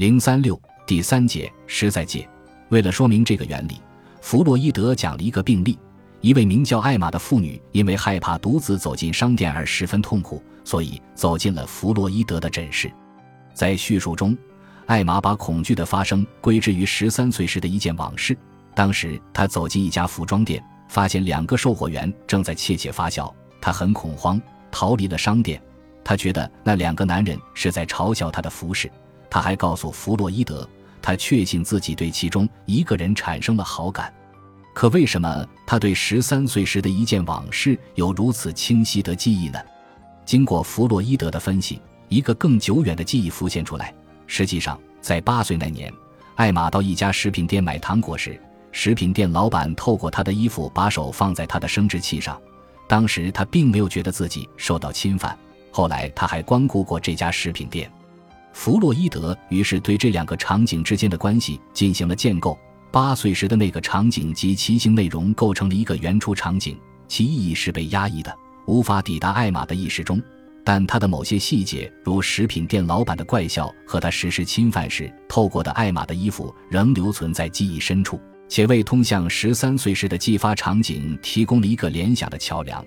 零三六第三节实在界。为了说明这个原理，弗洛伊德讲了一个病例：一位名叫艾玛的妇女，因为害怕独自走进商店而十分痛苦，所以走进了弗洛伊德的诊室。在叙述中，艾玛把恐惧的发生归之于十三岁时的一件往事。当时，她走进一家服装店，发现两个售货员正在窃窃发笑，她很恐慌，逃离了商店。她觉得那两个男人是在嘲笑她的服饰。他还告诉弗洛伊德，他确信自己对其中一个人产生了好感。可为什么他对十三岁时的一件往事有如此清晰的记忆呢？经过弗洛伊德的分析，一个更久远的记忆浮现出来。实际上，在八岁那年，艾玛到一家食品店买糖果时，食品店老板透过他的衣服把手放在他的生殖器上。当时他并没有觉得自己受到侵犯。后来他还光顾过这家食品店。弗洛伊德于是对这两个场景之间的关系进行了建构。八岁时的那个场景及其性内容构成了一个原初场景，其意义是被压抑的，无法抵达艾玛的意识中。但他的某些细节，如食品店老板的怪笑和他实施侵犯时透过的艾玛的衣服，仍留存在记忆深处，且为通向十三岁时的继发场景提供了一个联想的桥梁，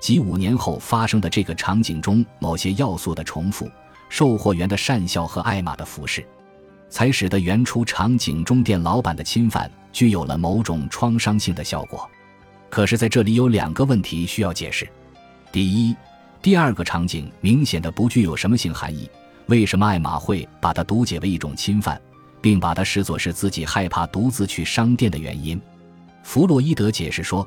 即五年后发生的这个场景中某些要素的重复。售货员的讪笑和艾玛的服饰，才使得原初场景中店老板的侵犯具有了某种创伤性的效果。可是，在这里有两个问题需要解释：第一，第二个场景明显的不具有什么性含义，为什么艾玛会把它读解为一种侵犯，并把它视作是自己害怕独自去商店的原因？弗洛伊德解释说，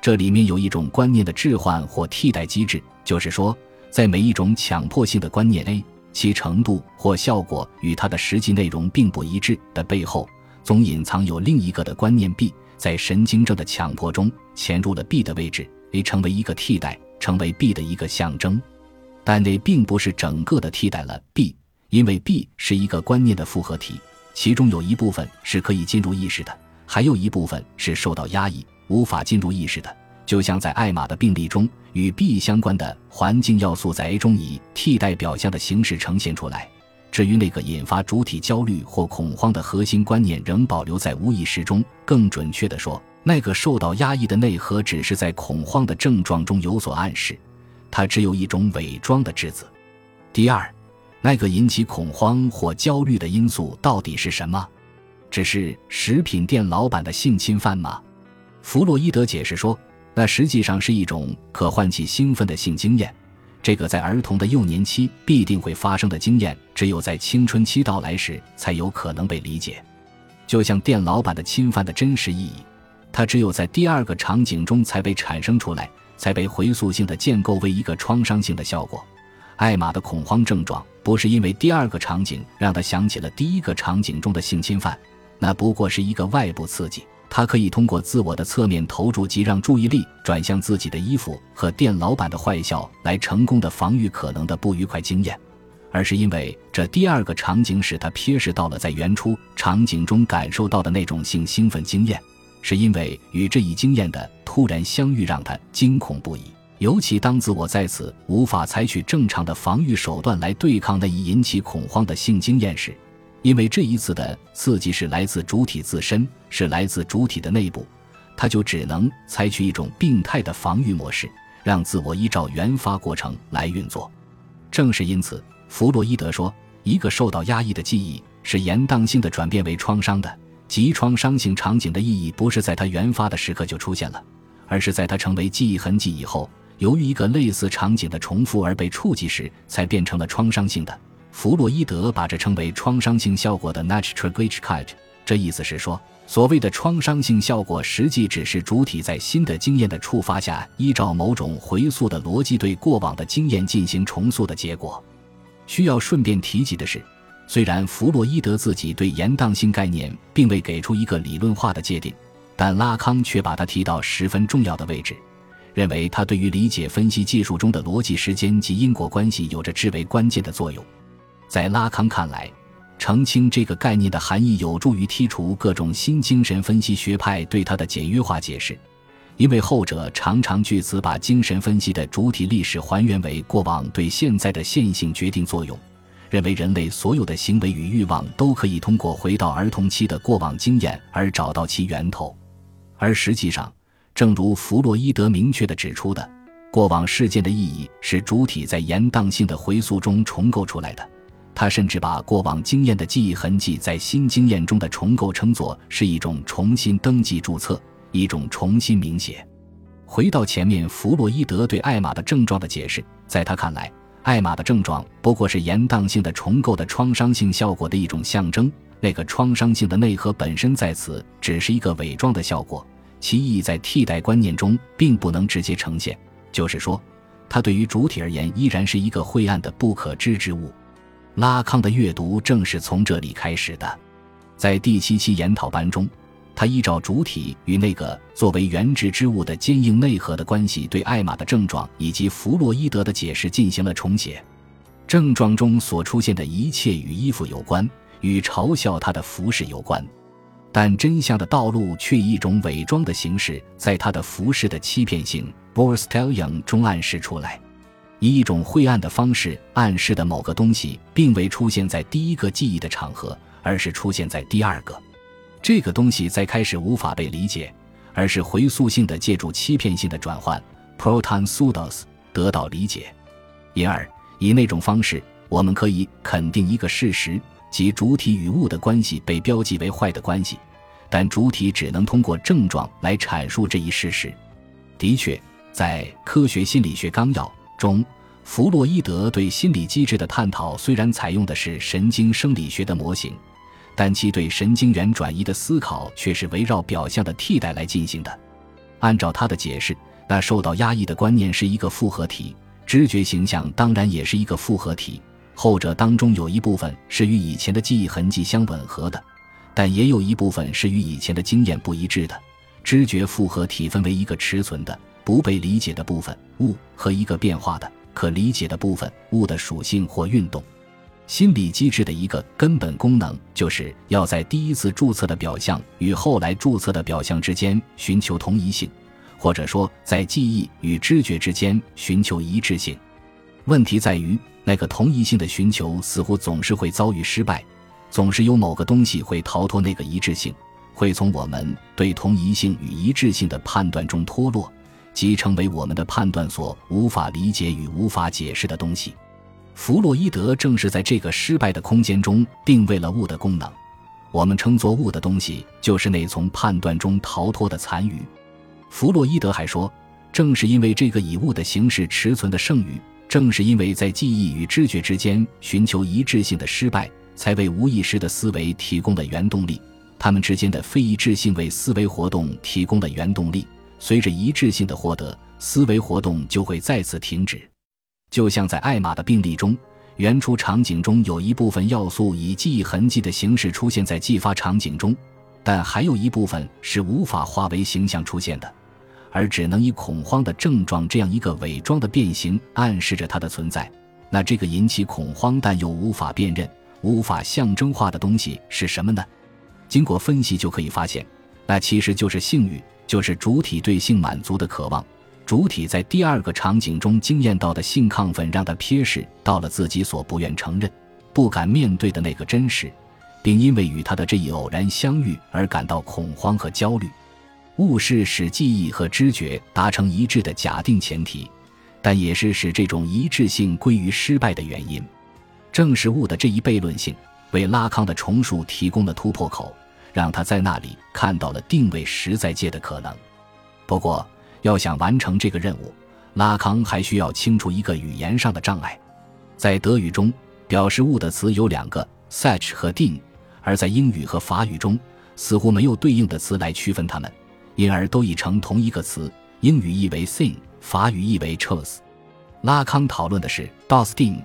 这里面有一种观念的置换或替代机制，就是说，在每一种强迫性的观念 A。其程度或效果与它的实际内容并不一致的背后，总隐藏有另一个的观念 B，在神经症的强迫中潜入了 B 的位置，A 成为一个替代，成为 B 的一个象征。但那并不是整个的替代了 B，因为 B 是一个观念的复合体，其中有一部分是可以进入意识的，还有一部分是受到压抑，无法进入意识的。就像在艾玛的病例中，与 B 相关的环境要素在 A 中以替代表象的形式呈现出来。至于那个引发主体焦虑或恐慌的核心观念，仍保留在无意识中。更准确地说，那个受到压抑的内核只是在恐慌的症状中有所暗示，它只有一种伪装的质子。第二，那个引起恐慌或焦虑的因素到底是什么？只是食品店老板的性侵犯吗？弗洛伊德解释说。那实际上是一种可唤起兴奋的性经验，这个在儿童的幼年期必定会发生的经验，只有在青春期到来时才有可能被理解。就像店老板的侵犯的真实意义，它只有在第二个场景中才被产生出来，才被回溯性的建构为一个创伤性的效果。艾玛的恐慌症状不是因为第二个场景让他想起了第一个场景中的性侵犯，那不过是一个外部刺激。他可以通过自我的侧面投注及让注意力转向自己的衣服和店老板的坏笑来成功的防御可能的不愉快经验，而是因为这第二个场景使他瞥视到了在原初场景中感受到的那种性兴奋经验，是因为与这一经验的突然相遇让他惊恐不已，尤其当自我在此无法采取正常的防御手段来对抗那一引起恐慌的性经验时。因为这一次的刺激是来自主体自身，是来自主体的内部，他就只能采取一种病态的防御模式，让自我依照原发过程来运作。正是因此，弗洛伊德说，一个受到压抑的记忆是延宕性的转变为创伤的，即创伤性场景的意义不是在它原发的时刻就出现了，而是在它成为记忆痕迹以后，由于一个类似场景的重复而被触及时，才变成了创伤性的。弗洛伊德把这称为创伤性效果的 n a t u r a l g a g e cut，这意思是说，所谓的创伤性效果实际只是主体在新的经验的触发下，依照某种回溯的逻辑对过往的经验进行重塑的结果。需要顺便提及的是，虽然弗洛伊德自己对延宕性概念并未给出一个理论化的界定，但拉康却把它提到十分重要的位置，认为它对于理解分析技术中的逻辑时间及因果关系有着至为关键的作用。在拉康看来，澄清这个概念的含义有助于剔除各种新精神分析学派对它的简约化解释，因为后者常常据此把精神分析的主体历史还原为过往对现在的线性决定作用，认为人类所有的行为与欲望都可以通过回到儿童期的过往经验而找到其源头，而实际上，正如弗洛伊德明确地指出的，过往事件的意义是主体在延宕性的回溯中重构出来的。他甚至把过往经验的记忆痕迹在新经验中的重构称作是一种重新登记注册，一种重新明写。回到前面，弗洛伊德对艾玛的症状的解释，在他看来，艾玛的症状不过是延宕性的重构的创伤性效果的一种象征。那个创伤性的内核本身在此只是一个伪装的效果，其意义在替代观念中并不能直接呈现。就是说，它对于主体而言依然是一个晦暗的不可知之物。拉康的阅读正是从这里开始的，在第七期研讨班中，他依照主体与那个作为原质之物的坚硬内核的关系，对艾玛的症状以及弗洛伊德的解释进行了重写。症状中所出现的一切与衣服有关，与嘲笑他的服饰有关，但真相的道路却以一种伪装的形式，在他的服饰的欺骗性 b o r s t e l l i n g 中暗示出来。以一种晦暗的方式暗示的某个东西，并未出现在第一个记忆的场合，而是出现在第二个。这个东西在开始无法被理解，而是回溯性的借助欺骗性的转换 （proton pseudos） 得到理解。因而，以那种方式，我们可以肯定一个事实，即主体与物的关系被标记为坏的关系，但主体只能通过症状来阐述这一事实。的确，在《科学心理学纲要》。中，弗洛伊德对心理机制的探讨虽然采用的是神经生理学的模型，但其对神经元转移的思考却是围绕表象的替代来进行的。按照他的解释，那受到压抑的观念是一个复合体，知觉形象当然也是一个复合体。后者当中有一部分是与以前的记忆痕迹相吻合的，但也有一部分是与以前的经验不一致的。知觉复合体分为一个持存的。不被理解的部分物和一个变化的可理解的部分物的属性或运动，心理机制的一个根本功能就是要在第一次注册的表象与后来注册的表象之间寻求同一性，或者说在记忆与知觉之间寻求一致性。问题在于，那个同一性的寻求似乎总是会遭遇失败，总是有某个东西会逃脱那个一致性，会从我们对同一性与一致性的判断中脱落。即成为我们的判断所无法理解与无法解释的东西。弗洛伊德正是在这个失败的空间中定位了物的功能。我们称作物的东西，就是那从判断中逃脱的残余。弗洛伊德还说，正是因为这个以物的形式持存的剩余，正是因为在记忆与知觉之间寻求一致性的失败，才为无意识的思维提供了原动力。它们之间的非一致性为思维活动提供了原动力。随着一致性的获得，思维活动就会再次停止。就像在艾玛的病例中，原初场景中有一部分要素以记忆痕迹的形式出现在继发场景中，但还有一部分是无法化为形象出现的，而只能以恐慌的症状这样一个伪装的变形暗示着它的存在。那这个引起恐慌但又无法辨认、无法象征化的东西是什么呢？经过分析就可以发现，那其实就是性欲。就是主体对性满足的渴望，主体在第二个场景中经验到的性亢奋，让他瞥视到了自己所不愿承认、不敢面对的那个真实，并因为与他的这一偶然相遇而感到恐慌和焦虑。物是使记忆和知觉达成一致的假定前提，但也是使这种一致性归于失败的原因。正是物的这一悖论性，为拉康的重述提供了突破口。让他在那里看到了定位实在界的可能。不过，要想完成这个任务，拉康还需要清除一个语言上的障碍。在德语中，表示物的词有两个，such 和 ding；而在英语和法语中，似乎没有对应的词来区分它们，因而都已成同一个词。英语译为 thing，法语译为 chose。拉康讨论的是 das Ding，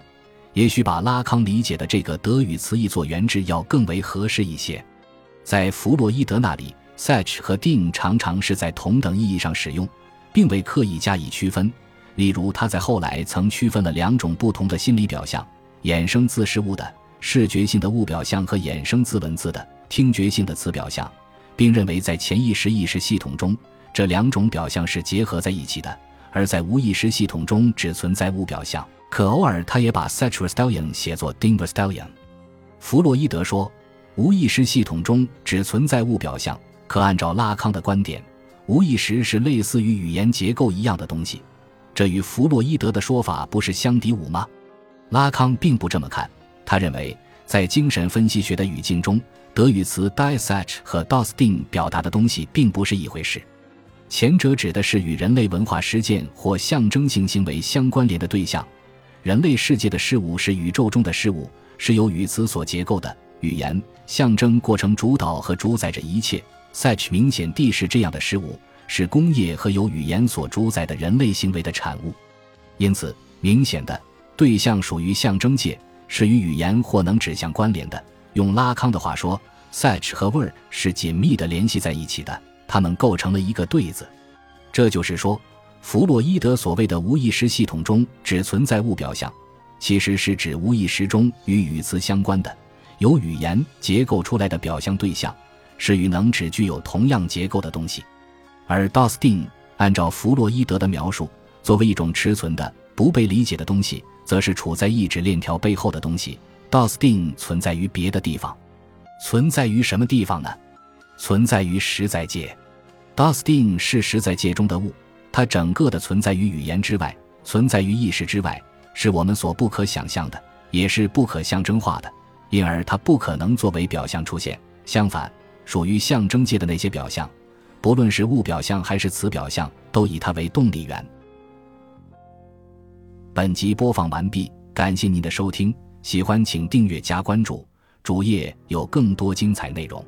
也许把拉康理解的这个德语词译作原质要更为合适一些。在弗洛伊德那里，such 和 ding 常常是在同等意义上使用，并未刻意加以区分。例如，他在后来曾区分了两种不同的心理表象：衍生自事物的视觉性的物表象和衍生自文字的听觉性的词表象，并认为在潜意识意识系统中，这两种表象是结合在一起的；而在无意识系统中，只存在物表象可偶尔他也把 s a t u r s t e l l i o n 写作 Dinverstellion。弗洛伊德说，无意识系统中只存在物表象。可按照拉康的观点，无意识是类似于语言结构一样的东西。这与弗洛伊德的说法不是相抵五吗？拉康并不这么看。他认为，在精神分析学的语境中，德语词 Diesach 和 Dosting 表达的东西并不是一回事。前者指的是与人类文化实践或象征性行为相关联的对象。人类世界的事物是宇宙中的事物，是由语词所结构的。语言、象征过程主导和主宰着一切。，such 明显地是这样的事物，是工业和由语言所主宰的人类行为的产物。因此，明显的对象属于象征界，是与语言或能指向关联的。用拉康的话说，such 和 word 是紧密地联系在一起的，它们构成了一个对子。这就是说，弗洛伊德所谓的无意识系统中只存在物表象，其实是指无意识中与语词相关的、由语言结构出来的表象对象。是与能指具有同样结构的东西，而 Dosting 按照弗洛伊德的描述，作为一种持存的、不被理解的东西，则是处在意志链条背后的东西。Dosting 存在于别的地方，存在于什么地方呢？存在于实在界。Dosting 是实在界中的物，它整个的存在于语言之外，存在于意识之外，是我们所不可想象的，也是不可象征化的，因而它不可能作为表象出现。相反。属于象征界的那些表象，不论是物表象还是词表象，都以它为动力源。本集播放完毕，感谢您的收听，喜欢请订阅加关注，主页有更多精彩内容。